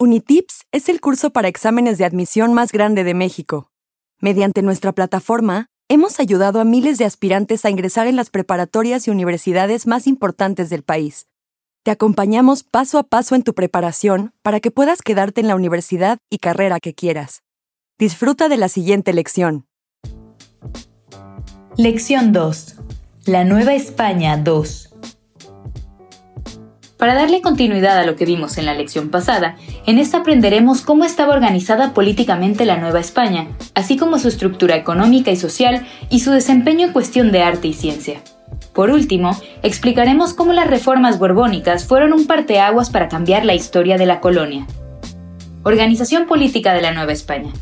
Unitips es el curso para exámenes de admisión más grande de México. Mediante nuestra plataforma, hemos ayudado a miles de aspirantes a ingresar en las preparatorias y universidades más importantes del país. Te acompañamos paso a paso en tu preparación para que puedas quedarte en la universidad y carrera que quieras. Disfruta de la siguiente lección. Lección 2. La Nueva España 2. Para darle continuidad a lo que vimos en la lección pasada, en esta aprenderemos cómo estaba organizada políticamente la Nueva España, así como su estructura económica y social y su desempeño en cuestión de arte y ciencia. Por último, explicaremos cómo las reformas borbónicas fueron un parteaguas para cambiar la historia de la colonia. Organización política de la Nueva España.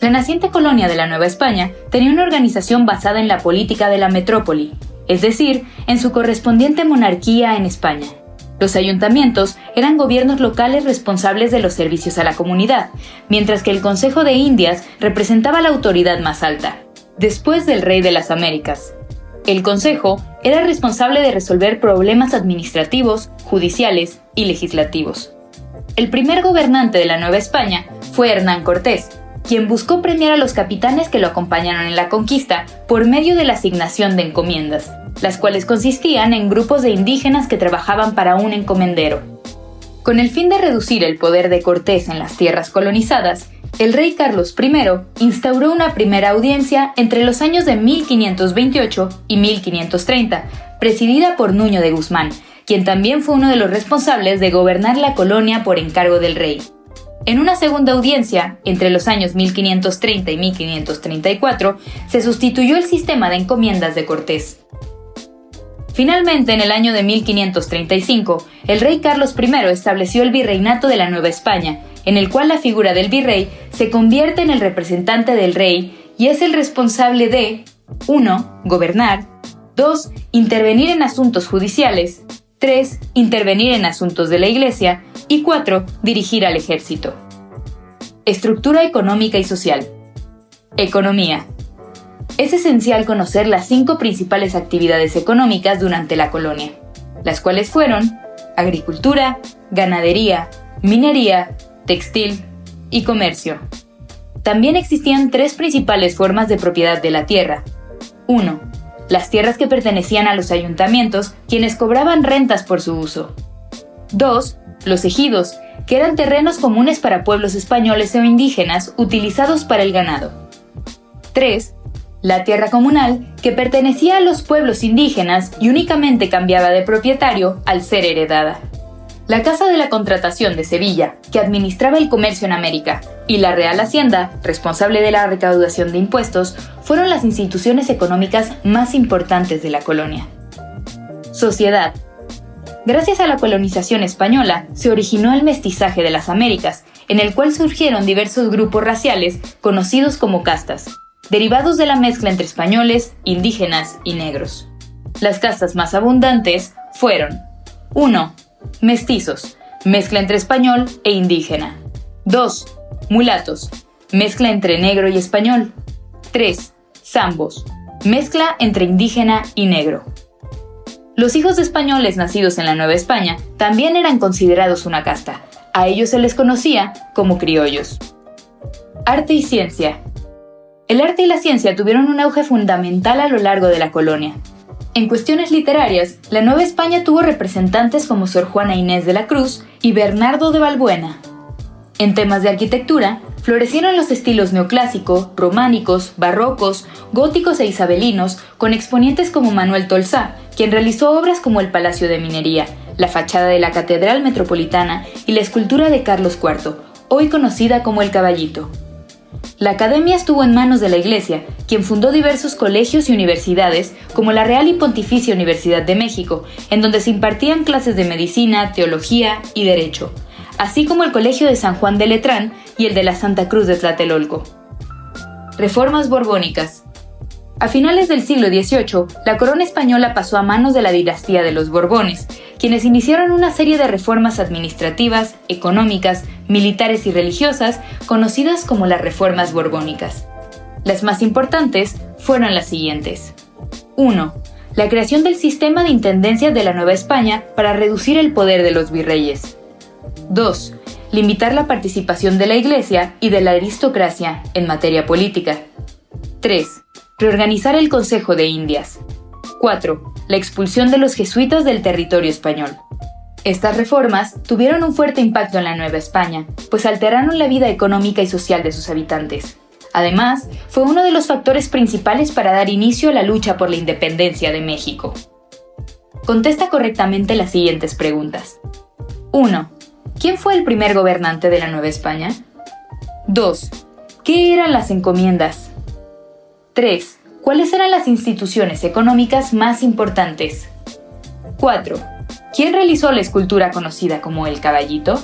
La naciente colonia de la Nueva España tenía una organización basada en la política de la metrópoli, es decir, en su correspondiente monarquía en España. Los ayuntamientos eran gobiernos locales responsables de los servicios a la comunidad, mientras que el Consejo de Indias representaba la autoridad más alta, después del Rey de las Américas. El Consejo era responsable de resolver problemas administrativos, judiciales y legislativos. El primer gobernante de la Nueva España fue Hernán Cortés, quien buscó premiar a los capitanes que lo acompañaron en la conquista por medio de la asignación de encomiendas, las cuales consistían en grupos de indígenas que trabajaban para un encomendero. Con el fin de reducir el poder de Cortés en las tierras colonizadas, el rey Carlos I instauró una primera audiencia entre los años de 1528 y 1530, presidida por Nuño de Guzmán, quien también fue uno de los responsables de gobernar la colonia por encargo del rey. En una segunda audiencia, entre los años 1530 y 1534, se sustituyó el sistema de encomiendas de Cortés. Finalmente, en el año de 1535, el rey Carlos I estableció el virreinato de la Nueva España, en el cual la figura del virrey se convierte en el representante del rey y es el responsable de 1. Gobernar, 2. Intervenir en asuntos judiciales, 3. Intervenir en asuntos de la Iglesia y 4. Dirigir al ejército. Estructura económica y social. Economía. Es esencial conocer las cinco principales actividades económicas durante la colonia, las cuales fueron agricultura, ganadería, minería, textil y comercio. También existían tres principales formas de propiedad de la tierra. 1. Las tierras que pertenecían a los ayuntamientos, quienes cobraban rentas por su uso. 2 los ejidos, que eran terrenos comunes para pueblos españoles o indígenas utilizados para el ganado. 3. La tierra comunal, que pertenecía a los pueblos indígenas y únicamente cambiaba de propietario al ser heredada. La Casa de la Contratación de Sevilla, que administraba el comercio en América, y la Real Hacienda, responsable de la recaudación de impuestos, fueron las instituciones económicas más importantes de la colonia. Sociedad, Gracias a la colonización española, se originó el mestizaje de las Américas, en el cual surgieron diversos grupos raciales conocidos como castas, derivados de la mezcla entre españoles, indígenas y negros. Las castas más abundantes fueron 1. Mestizos, mezcla entre español e indígena. 2. Mulatos, mezcla entre negro y español. 3. Zambos, mezcla entre indígena y negro. Los hijos de españoles nacidos en la Nueva España también eran considerados una casta. A ellos se les conocía como criollos. Arte y ciencia. El arte y la ciencia tuvieron un auge fundamental a lo largo de la colonia. En cuestiones literarias, la Nueva España tuvo representantes como Sor Juana Inés de la Cruz y Bernardo de Balbuena. En temas de arquitectura, florecieron los estilos neoclásico, románicos, barrocos, góticos e isabelinos, con exponentes como Manuel Tolsá, quien realizó obras como el Palacio de Minería, la fachada de la Catedral Metropolitana y la escultura de Carlos IV, hoy conocida como el Caballito. La academia estuvo en manos de la Iglesia, quien fundó diversos colegios y universidades, como la Real y Pontificia Universidad de México, en donde se impartían clases de medicina, teología y derecho, así como el Colegio de San Juan de Letrán y el de la Santa Cruz de Tlatelolco. Reformas borbónicas. A finales del siglo XVIII, la corona española pasó a manos de la dinastía de los Borbones, quienes iniciaron una serie de reformas administrativas, económicas, militares y religiosas conocidas como las reformas borbónicas. Las más importantes fueron las siguientes. 1. La creación del sistema de intendencias de la Nueva España para reducir el poder de los virreyes. 2. Limitar la participación de la Iglesia y de la aristocracia en materia política. 3. Reorganizar el Consejo de Indias. 4. La expulsión de los jesuitas del territorio español. Estas reformas tuvieron un fuerte impacto en la Nueva España, pues alteraron la vida económica y social de sus habitantes. Además, fue uno de los factores principales para dar inicio a la lucha por la independencia de México. Contesta correctamente las siguientes preguntas. 1. ¿Quién fue el primer gobernante de la Nueva España? 2. ¿Qué eran las encomiendas? 3. ¿Cuáles eran las instituciones económicas más importantes? 4. ¿Quién realizó la escultura conocida como el caballito?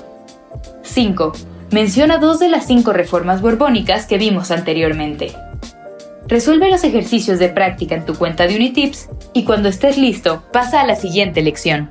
5. Menciona dos de las cinco reformas borbónicas que vimos anteriormente. Resuelve los ejercicios de práctica en tu cuenta de Unitips y cuando estés listo, pasa a la siguiente lección.